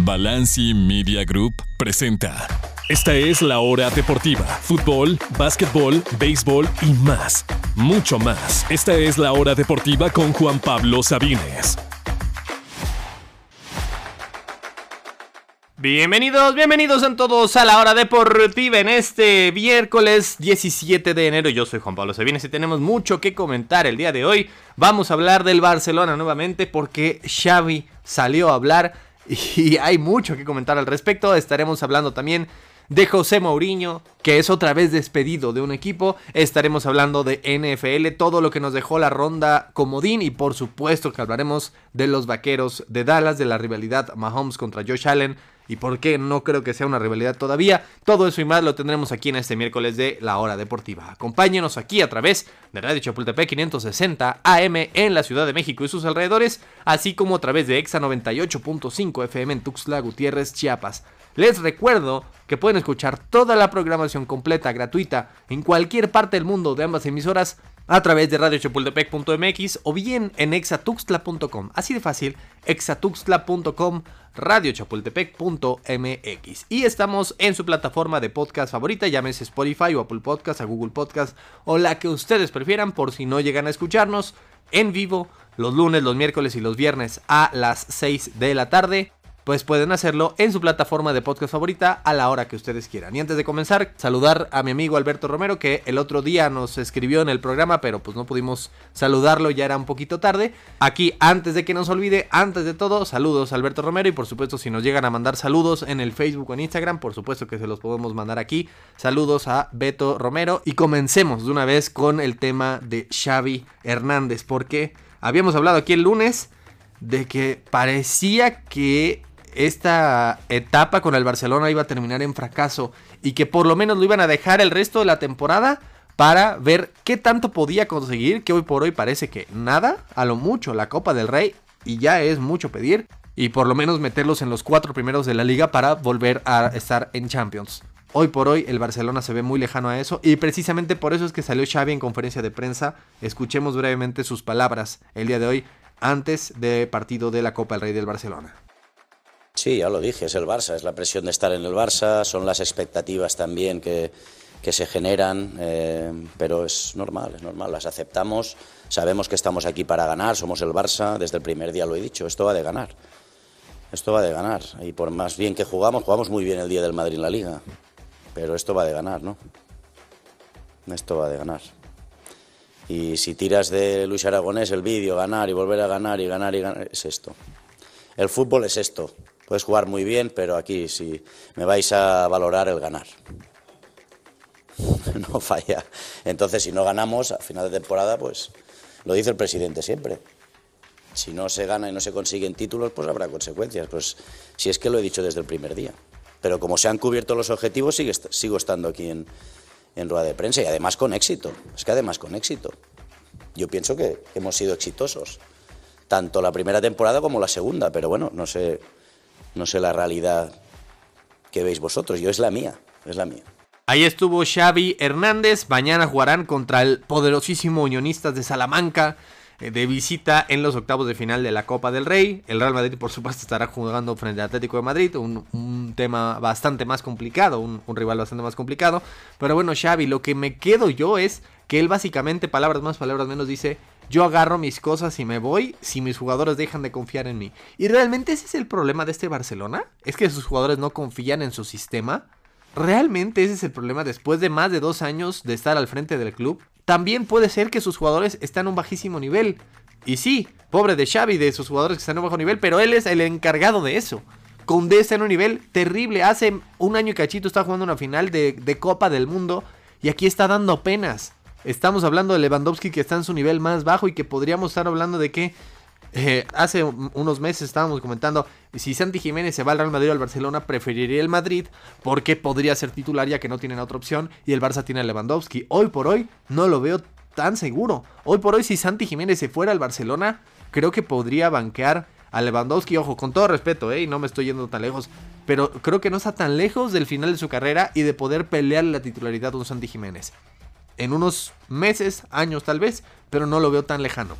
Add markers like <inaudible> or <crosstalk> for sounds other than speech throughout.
Balanci Media Group presenta. Esta es la hora deportiva. Fútbol, básquetbol, béisbol y más. Mucho más. Esta es la hora deportiva con Juan Pablo Sabines. Bienvenidos, bienvenidos a todos a la hora deportiva en este miércoles 17 de enero. Yo soy Juan Pablo Sabines y tenemos mucho que comentar el día de hoy. Vamos a hablar del Barcelona nuevamente porque Xavi salió a hablar <laughs> y hay mucho que comentar al respecto. Estaremos hablando también de José Mourinho, que es otra vez despedido de un equipo. Estaremos hablando de NFL, todo lo que nos dejó la ronda comodín y por supuesto que hablaremos de los vaqueros de Dallas, de la rivalidad Mahomes contra Josh Allen y por qué no creo que sea una rivalidad todavía. Todo eso y más lo tendremos aquí en este miércoles de La Hora Deportiva. Acompáñenos aquí a través de Radio Chapultepec 560 AM en la Ciudad de México y sus alrededores, así como a través de EXA 98.5 FM en Tuxtla Gutiérrez, Chiapas. Les recuerdo que pueden escuchar toda la programación completa, gratuita, en cualquier parte del mundo de ambas emisoras a través de radiochapultepec.mx o bien en exatuxtla.com. Así de fácil, exatuxtla.com, radiochapultepec.mx. Y estamos en su plataforma de podcast favorita, llámese Spotify o Apple Podcast, a Google Podcast o la que ustedes prefieran por si no llegan a escucharnos en vivo los lunes, los miércoles y los viernes a las 6 de la tarde pues pueden hacerlo en su plataforma de podcast favorita a la hora que ustedes quieran. Y antes de comenzar, saludar a mi amigo Alberto Romero, que el otro día nos escribió en el programa, pero pues no pudimos saludarlo, ya era un poquito tarde. Aquí, antes de que nos olvide, antes de todo, saludos a Alberto Romero y por supuesto si nos llegan a mandar saludos en el Facebook o en Instagram, por supuesto que se los podemos mandar aquí. Saludos a Beto Romero y comencemos de una vez con el tema de Xavi Hernández, porque habíamos hablado aquí el lunes de que parecía que esta etapa con el Barcelona iba a terminar en fracaso y que por lo menos lo iban a dejar el resto de la temporada para ver qué tanto podía conseguir, que hoy por hoy parece que nada, a lo mucho la Copa del Rey y ya es mucho pedir y por lo menos meterlos en los cuatro primeros de la liga para volver a estar en Champions. Hoy por hoy el Barcelona se ve muy lejano a eso y precisamente por eso es que salió Xavi en conferencia de prensa. Escuchemos brevemente sus palabras el día de hoy antes del partido de la Copa del Rey del Barcelona. Sí, ya lo dije, es el Barça, es la presión de estar en el Barça, son las expectativas también que, que se generan, eh, pero es normal, es normal, las aceptamos, sabemos que estamos aquí para ganar, somos el Barça, desde el primer día lo he dicho, esto va de ganar, esto va de ganar, y por más bien que jugamos, jugamos muy bien el día del Madrid en la liga, pero esto va de ganar, ¿no? Esto va de ganar. Y si tiras de Luis Aragonés el vídeo, ganar y volver a ganar y ganar y ganar, es esto. El fútbol es esto. Puedes jugar muy bien, pero aquí si me vais a valorar el ganar. <laughs> No falla. Entonces, si no ganamos a final de temporada, pues lo dice el presidente siempre. Si no se gana y no se consiguen títulos, pues habrá consecuencias. Pues si es que lo he dicho desde el primer día. Pero como se han cubierto los objetivos, sigo estando aquí en, en rueda de prensa y además con éxito. Es que además con éxito. Yo pienso que hemos sido exitosos, tanto la primera temporada como la segunda, pero bueno, no sé no sé la realidad que veis vosotros, yo es la mía, es la mía. Ahí estuvo Xavi Hernández, mañana jugarán contra el poderosísimo Unionistas de Salamanca eh, de visita en los octavos de final de la Copa del Rey. El Real Madrid, por supuesto, estará jugando frente al Atlético de Madrid, un, tema bastante más complicado, un, un, rival bastante más complicado. Pero bueno, Xavi, lo que me quedo yo es que él básicamente, palabras más, palabras menos, dice, yo agarro mis cosas y me voy si mis jugadores dejan de confiar en mí. ¿Y realmente ese es el problema de este Barcelona? ¿Es que sus jugadores no confían en su sistema? ¿Realmente ese es el problema después de más de dos años de estar al frente del club? También puede ser que sus jugadores están a un bajísimo nivel. Y sí, pobre de Xavi, de sus jugadores que están a un bajo nivel, pero él es el encargado de eso. Condé está en un nivel terrible. Hace un año y cachito está jugando una final de Copa del Mundo y aquí está dando penas. Estamos hablando de Lewandowski que está en su nivel más bajo y que podríamos estar hablando de que eh, hace unos meses estábamos comentando si Santi Jiménez se va al Real Madrid o al Barcelona, preferiría el Madrid porque podría ser titular ya que no tienen otra opción y el Barça tiene a Lewandowski. Hoy por hoy no lo veo tan seguro. Hoy por hoy si Santi Jiménez se fuera al Barcelona, creo que podría banquear a Lewandowski. Ojo, con todo respeto, eh, no me estoy yendo tan lejos, pero creo que no está tan lejos del final de su carrera y de poder pelear la titularidad un Santi Jiménez en unos meses, años tal vez, pero no lo veo tan lejano.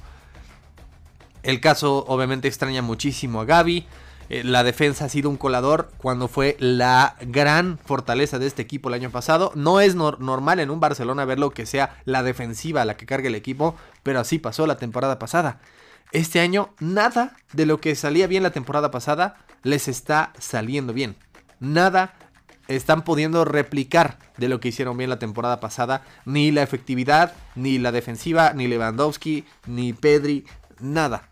El caso obviamente extraña muchísimo a Gaby. eh, la defensa ha sido un colador cuando fue la gran fortaleza de este equipo el año pasado. No es normal en un Barcelona verlo que sea la defensiva la que cargue el equipo, pero así pasó la temporada pasada. Este año nada de lo que salía bien la temporada pasada les está saliendo bien. Nada están pudiendo replicar de lo que hicieron bien la temporada pasada. Ni la efectividad, ni la defensiva, ni Lewandowski, ni Pedri, nada.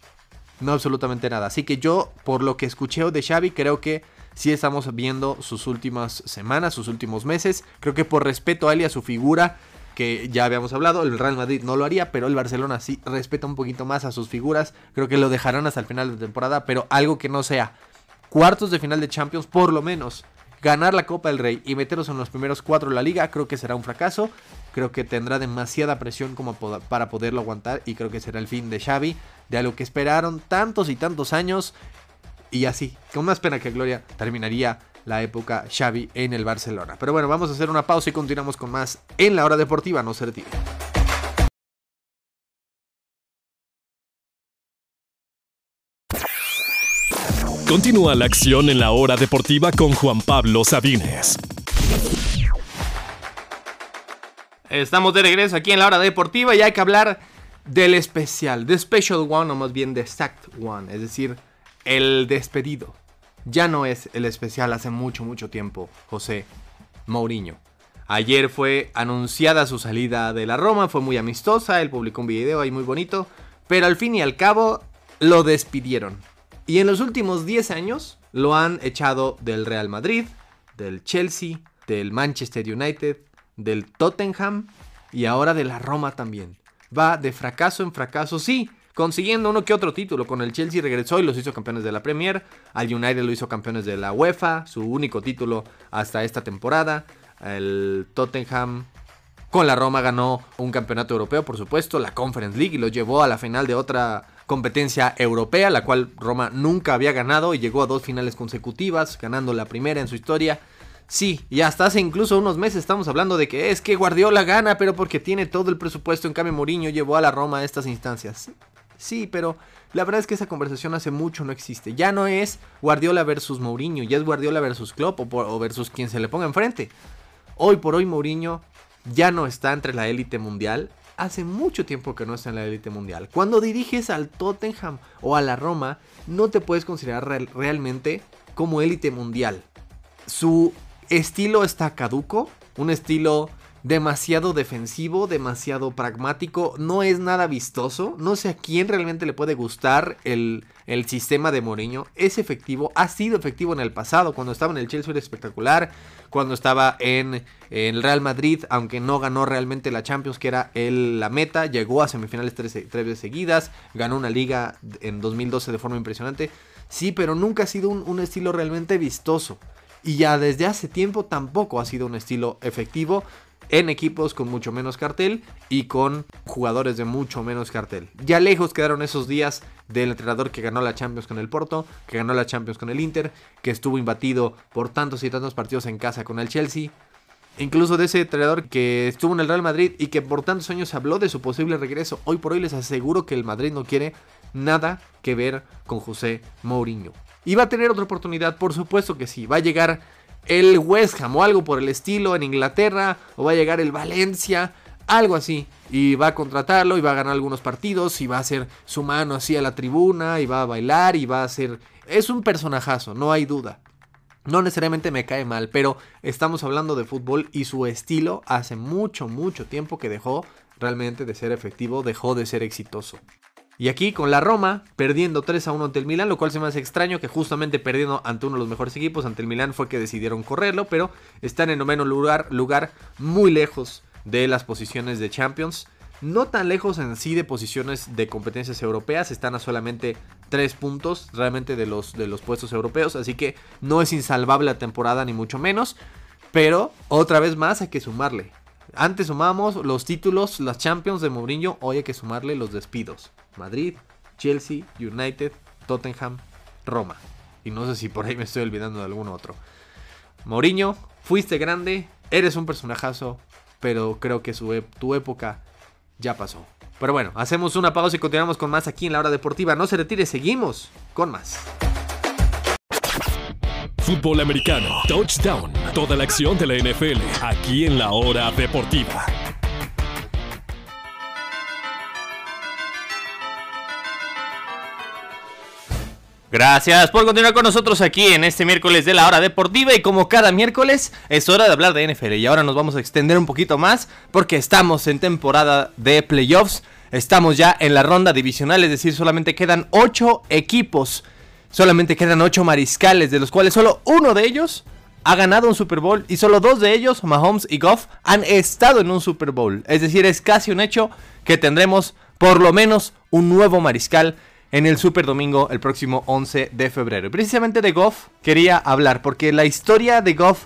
No absolutamente nada. Así que yo, por lo que escuché de Xavi, creo que sí estamos viendo sus últimas semanas, sus últimos meses. Creo que por respeto a él y a su figura, que ya habíamos hablado, el Real Madrid no lo haría, pero el Barcelona sí respeta un poquito más a sus figuras. Creo que lo dejarán hasta el final de temporada, pero algo que no sea cuartos de final de Champions, por lo menos ganar la Copa del Rey y meterlos en los primeros cuatro de la liga, creo que será un fracaso. Creo que tendrá demasiada presión como para poderlo aguantar y creo que será el fin de Xavi, de algo que esperaron tantos y tantos años. Y así, con más pena que gloria, terminaría la época Xavi en el Barcelona. Pero bueno, vamos a hacer una pausa y continuamos con más en la hora deportiva, no se retire. Continúa la acción en la hora deportiva con Juan Pablo Sabines. Estamos de regreso aquí en la hora deportiva y hay que hablar del especial, de Special One o más bien de Stacked One, es decir, el despedido. Ya no es el especial hace mucho, mucho tiempo, José Mourinho. Ayer fue anunciada su salida de la Roma, fue muy amistosa, él publicó un video ahí muy bonito, pero al fin y al cabo lo despidieron. Y en los últimos 10 años lo han echado del Real Madrid, del Chelsea, del Manchester United, del Tottenham y ahora de la Roma también. Va de fracaso en fracaso, sí, consiguiendo uno que otro título. Con el Chelsea regresó y los hizo campeones de la Premier. Al United lo hizo campeones de la UEFA, su único título hasta esta temporada. El Tottenham con la Roma ganó un campeonato europeo, por supuesto, la Conference League y lo llevó a la final de otra competencia europea, la cual Roma nunca había ganado y llegó a dos finales consecutivas, ganando la primera en su historia. Sí, y hasta hace incluso unos meses estamos hablando de que es que Guardiola gana, pero porque tiene todo el presupuesto, en cambio Mourinho llevó a la Roma a estas instancias. Sí, pero la verdad es que esa conversación hace mucho no existe. Ya no es Guardiola versus Mourinho, ya es Guardiola versus Klopp o, o versus quien se le ponga enfrente. Hoy por hoy Mourinho ya no está entre la élite mundial hace mucho tiempo que no está en la élite mundial. Cuando diriges al Tottenham o a la Roma, no te puedes considerar realmente como élite mundial. Su estilo está caduco, un estilo demasiado defensivo, demasiado pragmático, no es nada vistoso, no sé a quién realmente le puede gustar el, el sistema de Mourinho, es efectivo, ha sido efectivo en el pasado, cuando estaba en el Chelsea era espectacular, cuando estaba en, el Real Madrid, aunque no ganó realmente la Champions, que era el, la meta, llegó a semifinales tres, veces seguidas, ganó una liga en 2012 de forma impresionante, sí, pero nunca ha sido un, un estilo realmente vistoso. Y ya desde hace tiempo tampoco ha sido un estilo efectivo en equipos con mucho menos cartel y con jugadores de mucho menos cartel. Ya lejos quedaron esos días del entrenador que ganó la Champions con el Porto, que ganó la Champions con el Inter, que estuvo imbatido por tantos y tantos partidos en casa con el Chelsea. Incluso de ese entrenador que estuvo en el Real Madrid y que por tantos años habló de su posible regreso. Hoy por hoy les aseguro que el Madrid no quiere nada que ver con José Mourinho. ¿Y va a tener otra oportunidad? Por supuesto que sí. Va a llegar el West Ham o algo por el estilo en Inglaterra, o va a llegar el Valencia, algo así. Y va a contratarlo y va a ganar algunos partidos y va a hacer su mano así a la tribuna y va a bailar y va a ser... Es un personajazo, no hay duda. No necesariamente me cae mal, pero estamos hablando de fútbol y su estilo hace mucho, mucho tiempo que dejó realmente de ser efectivo, dejó de ser exitoso. Y aquí con la Roma perdiendo 3 a 1 ante el Milan, lo cual se me hace extraño que justamente perdiendo ante uno de los mejores equipos, ante el Milan, fue que decidieron correrlo, pero están en noveno lugar, lugar muy lejos de las posiciones de Champions. No tan lejos en sí de posiciones de competencias europeas, están a solamente 3 puntos realmente de los, de los puestos europeos, así que no es insalvable la temporada ni mucho menos, pero otra vez más hay que sumarle. Antes sumamos los títulos, las Champions de Mourinho, hoy hay que sumarle los despidos. Madrid, Chelsea, United, Tottenham, Roma. Y no sé si por ahí me estoy olvidando de algún otro. Mourinho, fuiste grande, eres un personajazo, pero creo que su, tu época ya pasó. Pero bueno, hacemos una pausa y continuamos con más aquí en la hora deportiva. No se retire, seguimos con más. Fútbol americano, touchdown, toda la acción de la NFL, aquí en la hora deportiva. Gracias por continuar con nosotros aquí en este miércoles de la hora deportiva y como cada miércoles es hora de hablar de NFL y ahora nos vamos a extender un poquito más porque estamos en temporada de playoffs, estamos ya en la ronda divisional, es decir, solamente quedan 8 equipos, solamente quedan 8 mariscales, de los cuales solo uno de ellos ha ganado un Super Bowl y solo dos de ellos, Mahomes y Goff, han estado en un Super Bowl, es decir, es casi un hecho que tendremos por lo menos un nuevo mariscal en el Super Domingo el próximo 11 de febrero. Y precisamente de Goff quería hablar, porque la historia de Goff,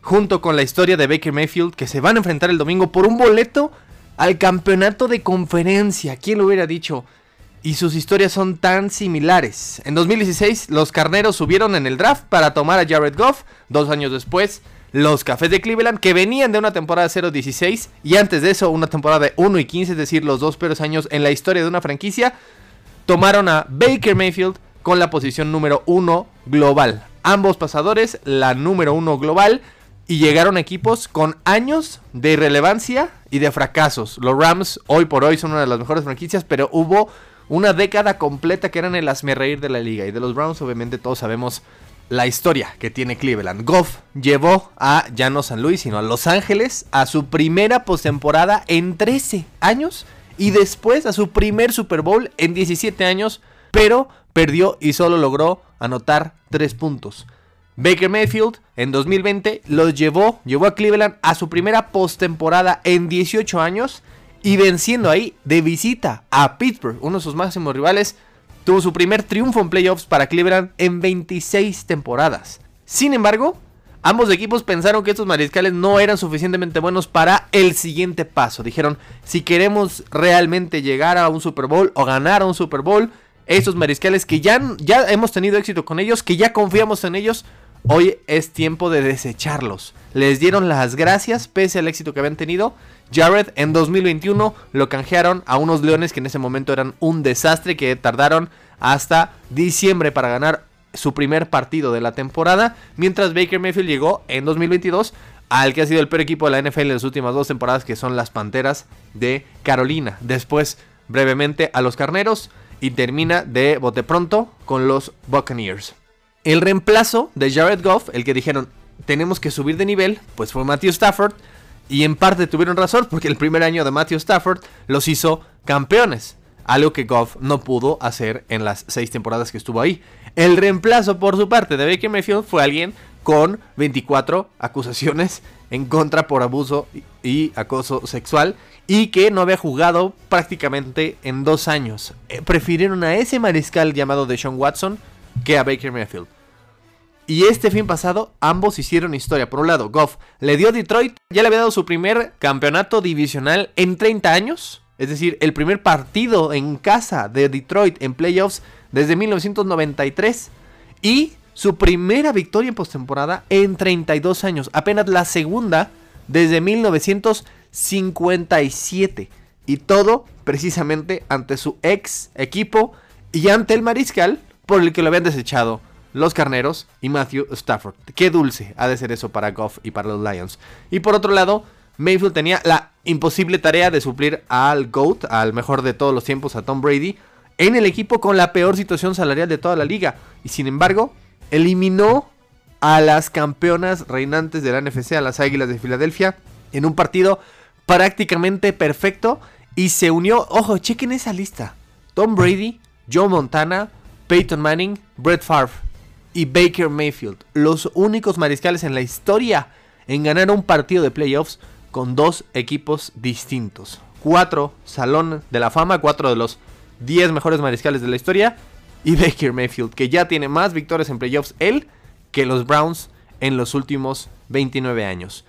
junto con la historia de Baker Mayfield, que se van a enfrentar el domingo por un boleto al campeonato de conferencia. ¿Quién lo hubiera dicho? Y sus historias son tan similares. En 2016, los carneros subieron en el draft para tomar a Jared Goff. Dos años después, los Cafés de Cleveland, que venían de una temporada 0-16 y antes de eso una temporada de 1 y 15, es decir, los dos peores años en la historia de una franquicia, tomaron a Baker Mayfield con la posición número uno global. Ambos pasadores, la número uno global, y llegaron equipos con años de irrelevancia y de fracasos. Los Rams hoy por hoy son una de las mejores franquicias, pero hubo una década completa que eran el reír de la liga. Y de los Browns, obviamente, todos sabemos la historia que tiene Cleveland. Goff llevó a ya no San Luis, sino a Los Ángeles a su primera postemporada en 13 años y después a su primer Super Bowl en 17 años, pero perdió y solo logró anotar 3 puntos. Baker Mayfield en 2020 los llevó, llevó a Cleveland a su primera postemporada en 18 años y venciendo ahí de visita a Pittsburgh, uno de sus máximos rivales, tuvo su primer triunfo en playoffs para Cleveland en 26 temporadas. Sin embargo, Ambos equipos pensaron que estos mariscales no eran suficientemente buenos para el siguiente paso. Dijeron, si queremos realmente llegar a un Super Bowl o ganar a un Super Bowl, estos mariscales que ya, ya hemos tenido éxito con ellos, que ya confiamos en ellos, hoy es tiempo de desecharlos. Les dieron las gracias pese al éxito que habían tenido. Jared en 2021 lo canjearon a unos Leones que en ese momento eran un desastre, que tardaron hasta diciembre para ganar su primer partido de la temporada, mientras Baker Mayfield llegó en 2022 al que ha sido el peor equipo de la NFL en las últimas dos temporadas, que son las Panteras de Carolina. Después, brevemente, a los Carneros y termina de bote pronto con los Buccaneers. El reemplazo de Jared Goff, el que dijeron tenemos que subir de nivel, pues fue Matthew Stafford. Y en parte tuvieron razón, porque el primer año de Matthew Stafford los hizo campeones. Algo que Goff no pudo hacer en las seis temporadas que estuvo ahí. El reemplazo por su parte de Baker Mayfield fue alguien con 24 acusaciones en contra por abuso y acoso sexual y que no había jugado prácticamente en dos años. Eh, prefirieron a ese mariscal llamado Deshaun Watson que a Baker Mayfield. Y este fin pasado ambos hicieron historia. Por un lado, Goff le dio a Detroit, ya le había dado su primer campeonato divisional en 30 años. Es decir, el primer partido en casa de Detroit en playoffs desde 1993 y su primera victoria en postemporada en 32 años, apenas la segunda desde 1957 y todo precisamente ante su ex equipo y ante el mariscal por el que lo habían desechado los carneros y Matthew Stafford. Qué dulce ha de ser eso para Goff y para los Lions. Y por otro lado, Mayfield tenía la imposible tarea de suplir al GOAT, al mejor de todos los tiempos, a Tom Brady, en el equipo con la peor situación salarial de toda la liga. Y sin embargo, eliminó a las campeonas reinantes de la NFC, a las Águilas de Filadelfia, en un partido prácticamente perfecto. Y se unió, ojo, chequen esa lista. Tom Brady, Joe Montana, Peyton Manning, Brett Favre y Baker Mayfield. Los únicos mariscales en la historia en ganar un partido de playoffs con dos equipos distintos. Cuatro Salón de la Fama, cuatro de los 10 mejores mariscales de la historia. Y Baker Mayfield, que ya tiene más victorias en playoffs él que los Browns en los últimos 29 años.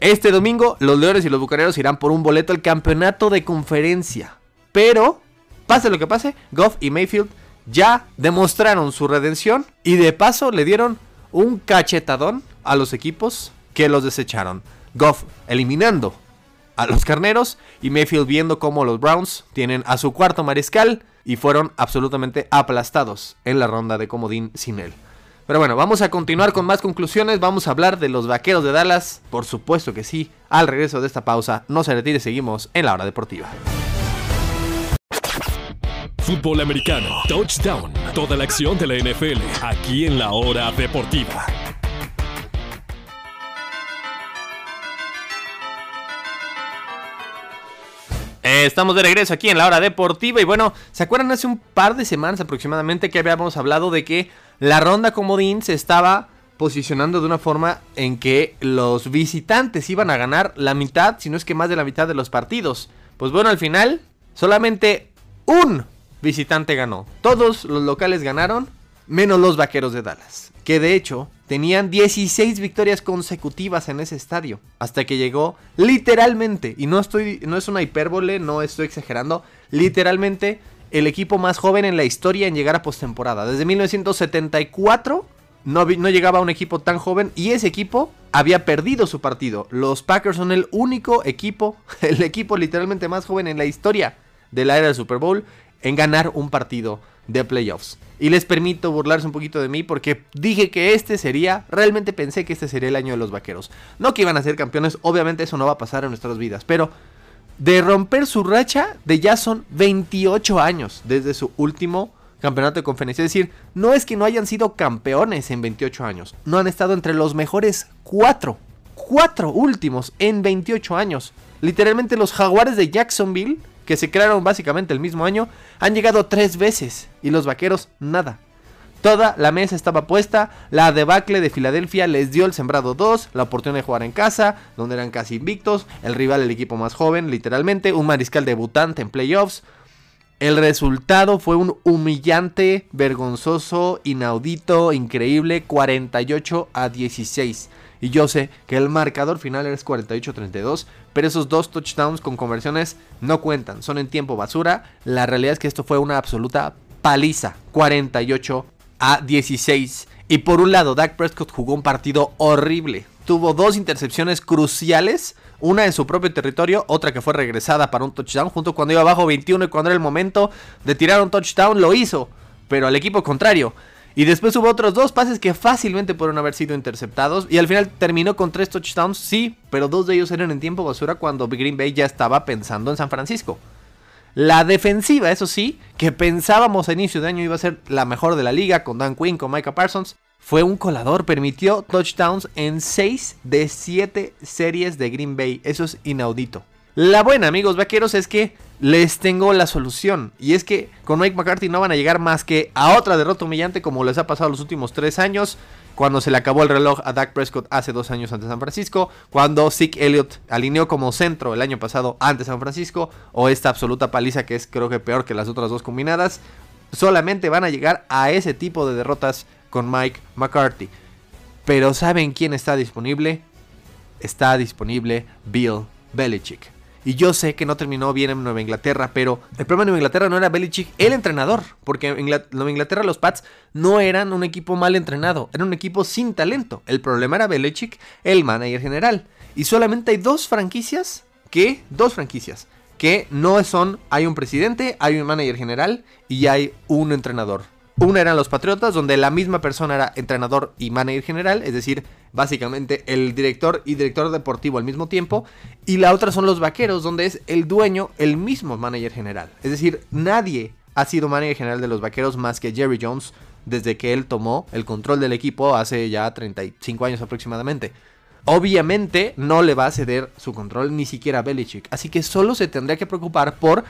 Este domingo, los Leones y los Bucaneros irán por un boleto al campeonato de conferencia. Pero, pase lo que pase, Goff y Mayfield ya demostraron su redención y de paso le dieron un cachetadón a los equipos que los desecharon. Goff eliminando a los carneros y Mayfield viendo cómo los Browns tienen a su cuarto mariscal y fueron absolutamente aplastados en la ronda de comodín sin él. Pero bueno, vamos a continuar con más conclusiones. Vamos a hablar de los vaqueros de Dallas. Por supuesto que sí. Al regreso de esta pausa, no se retire, seguimos en la hora deportiva. Fútbol americano, touchdown, toda la acción de la NFL, aquí en la hora deportiva. Eh, estamos de regreso aquí en la hora deportiva y bueno, ¿se acuerdan hace un par de semanas aproximadamente que habíamos hablado de que la ronda comodín se estaba posicionando de una forma en que los visitantes iban a ganar la mitad, si no es que más de la mitad de los partidos? Pues bueno, al final solamente un visitante ganó. Todos los locales ganaron, menos los vaqueros de Dallas. Que de hecho tenían 16 victorias consecutivas en ese estadio. Hasta que llegó literalmente, y no, estoy, no es una hipérbole, no estoy exagerando, literalmente el equipo más joven en la historia en llegar a postemporada. Desde 1974 no, no llegaba un equipo tan joven y ese equipo había perdido su partido. Los Packers son el único equipo, <laughs> el equipo literalmente más joven en la historia de la era del Super Bowl en ganar un partido de playoffs. Y les permito burlarse un poquito de mí porque dije que este sería, realmente pensé que este sería el año de los vaqueros. No que iban a ser campeones, obviamente eso no va a pasar en nuestras vidas, pero de romper su racha de ya son 28 años desde su último campeonato de conferencia. Es decir, no es que no hayan sido campeones en 28 años, no han estado entre los mejores cuatro, cuatro últimos en 28 años. Literalmente los jaguares de Jacksonville que se crearon básicamente el mismo año, han llegado tres veces y los vaqueros nada. Toda la mesa estaba puesta, la debacle de Filadelfia les dio el sembrado 2, la oportunidad de jugar en casa, donde eran casi invictos, el rival el equipo más joven, literalmente, un mariscal debutante en playoffs. El resultado fue un humillante, vergonzoso, inaudito, increíble, 48 a 16. Y yo sé que el marcador final es 48-32, pero esos dos touchdowns con conversiones no cuentan, son en tiempo basura. La realidad es que esto fue una absoluta paliza, 48 a 16. Y por un lado, Dak Prescott jugó un partido horrible. Tuvo dos intercepciones cruciales, una en su propio territorio, otra que fue regresada para un touchdown, junto cuando iba abajo 21 y cuando era el momento de tirar un touchdown lo hizo, pero al equipo contrario. Y después hubo otros dos pases que fácilmente pudieron haber sido interceptados. Y al final terminó con tres touchdowns, sí, pero dos de ellos eran en tiempo basura cuando Green Bay ya estaba pensando en San Francisco. La defensiva, eso sí, que pensábamos a inicio de año iba a ser la mejor de la liga con Dan Quinn, con Micah Parsons, fue un colador, permitió touchdowns en 6 de 7 series de Green Bay. Eso es inaudito. La buena, amigos vaqueros, es que les tengo la solución. Y es que con Mike McCarthy no van a llegar más que a otra derrota humillante como les ha pasado los últimos tres años. Cuando se le acabó el reloj a Dak Prescott hace dos años ante San Francisco. Cuando Zeke Elliott alineó como centro el año pasado ante San Francisco. O esta absoluta paliza que es creo que peor que las otras dos combinadas. Solamente van a llegar a ese tipo de derrotas con Mike McCarthy. Pero ¿saben quién está disponible? Está disponible Bill Belichick. Y yo sé que no terminó bien en Nueva Inglaterra, pero el problema de Nueva Inglaterra no era Belichick, el entrenador. Porque en Nueva Inglaterra los Pats no eran un equipo mal entrenado, era un equipo sin talento. El problema era Belichick, el manager general. Y solamente hay dos franquicias que, dos franquicias, que no son, hay un presidente, hay un manager general y hay un entrenador. Una eran los Patriotas, donde la misma persona era entrenador y manager general, es decir, básicamente el director y director deportivo al mismo tiempo. Y la otra son los Vaqueros, donde es el dueño, el mismo manager general. Es decir, nadie ha sido manager general de los Vaqueros más que Jerry Jones desde que él tomó el control del equipo hace ya 35 años aproximadamente. Obviamente no le va a ceder su control ni siquiera a Belichick, así que solo se tendría que preocupar por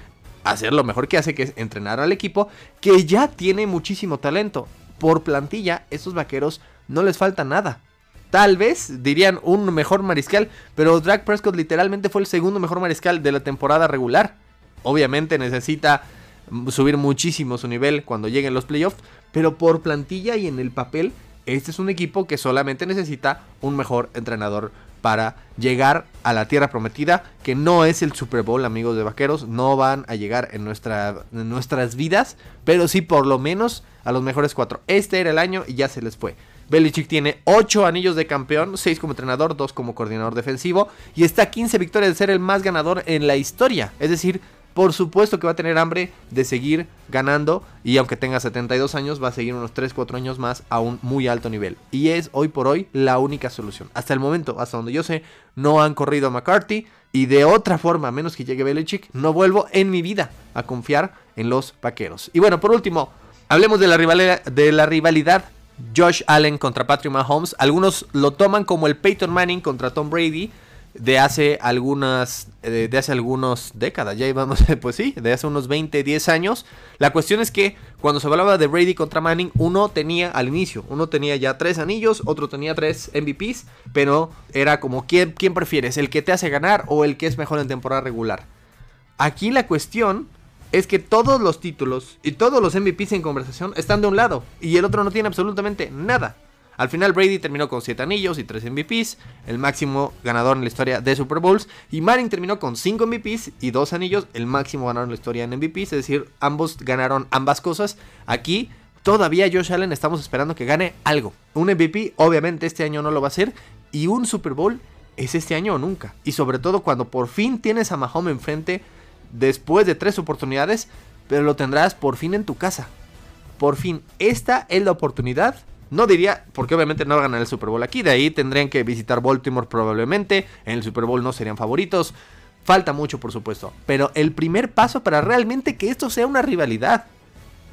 hacer lo mejor que hace, que es entrenar al equipo, que ya tiene muchísimo talento. Por plantilla, estos vaqueros no les falta nada. Tal vez dirían un mejor mariscal, pero Drake Prescott literalmente fue el segundo mejor mariscal de la temporada regular. Obviamente necesita subir muchísimo su nivel cuando lleguen los playoffs, pero por plantilla y en el papel, este es un equipo que solamente necesita un mejor entrenador para llegar a la tierra prometida, que no es el Super Bowl, amigos de vaqueros, no van a llegar en, nuestra, en nuestras vidas, pero sí por lo menos a los mejores cuatro. Este era el año y ya se les fue. Belichick tiene 8 anillos de campeón, 6 como entrenador, 2 como coordinador defensivo y está a 15 victorias de ser el más ganador en la historia. Es decir, por supuesto que va a tener hambre de seguir ganando y aunque tenga 72 años va a seguir unos 3, 4 años más a un muy alto nivel. Y es hoy por hoy la única solución. Hasta el momento, hasta donde yo sé, no han corrido a McCarthy y de otra forma, a menos que llegue Belichick, no vuelvo en mi vida a confiar en los vaqueros. Y bueno, por último, hablemos de la rivalidad, de la rivalidad Josh Allen contra Patrick Mahomes. Algunos lo toman como el Peyton Manning contra Tom Brady de hace algunas eh, de hace algunas décadas, ya íbamos, <laughs> pues sí, de hace unos 20, 10 años. La cuestión es que cuando se hablaba de Brady contra Manning, uno tenía al inicio, uno tenía ya tres anillos, otro tenía tres MVPs, pero era como ¿quién, quién prefieres, el que te hace ganar o el que es mejor en temporada regular. Aquí la cuestión es que todos los títulos y todos los MVPs en conversación están de un lado y el otro no tiene absolutamente nada. Al final Brady terminó con 7 anillos y 3 MVPs, el máximo ganador en la historia de Super Bowls. Y Manning terminó con 5 MVPs y 2 anillos, el máximo ganador en la historia en MVPs. Es decir, ambos ganaron ambas cosas. Aquí todavía Josh Allen estamos esperando que gane algo. Un MVP obviamente este año no lo va a hacer. Y un Super Bowl es este año o nunca. Y sobre todo cuando por fin tienes a Mahomes enfrente después de tres oportunidades, pero lo tendrás por fin en tu casa. Por fin, esta es la oportunidad no diría, porque obviamente no ganar el Super Bowl aquí. De ahí tendrían que visitar Baltimore probablemente. En el Super Bowl no serían favoritos. Falta mucho, por supuesto. Pero el primer paso para realmente que esto sea una rivalidad.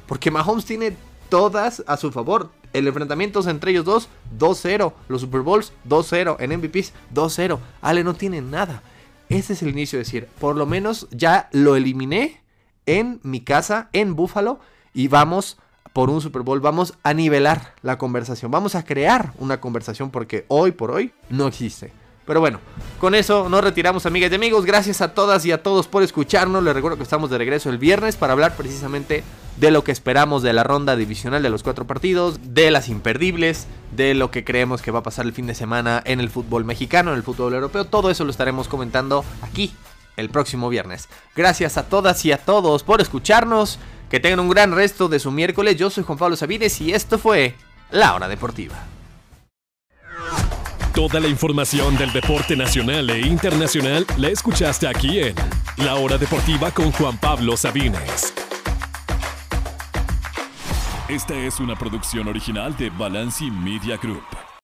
Porque Mahomes tiene todas a su favor. El enfrentamiento entre ellos dos, 2-0. Los Super Bowls, 2-0. En MVPs, 2-0. Ale no tiene nada. Ese es el inicio de decir, por lo menos ya lo eliminé en mi casa, en Buffalo. Y vamos por un Super Bowl, vamos a nivelar la conversación, vamos a crear una conversación porque hoy por hoy no existe. Pero bueno, con eso nos retiramos amigas y amigos. Gracias a todas y a todos por escucharnos. Les recuerdo que estamos de regreso el viernes para hablar precisamente de lo que esperamos de la ronda divisional de los cuatro partidos, de las imperdibles, de lo que creemos que va a pasar el fin de semana en el fútbol mexicano, en el fútbol europeo. Todo eso lo estaremos comentando aquí el próximo viernes. Gracias a todas y a todos por escucharnos. Que tengan un gran resto de su miércoles. Yo soy Juan Pablo Sabines y esto fue La Hora Deportiva. Toda la información del deporte nacional e internacional la escuchaste aquí en La Hora Deportiva con Juan Pablo Sabines. Esta es una producción original de Balanci Media Group.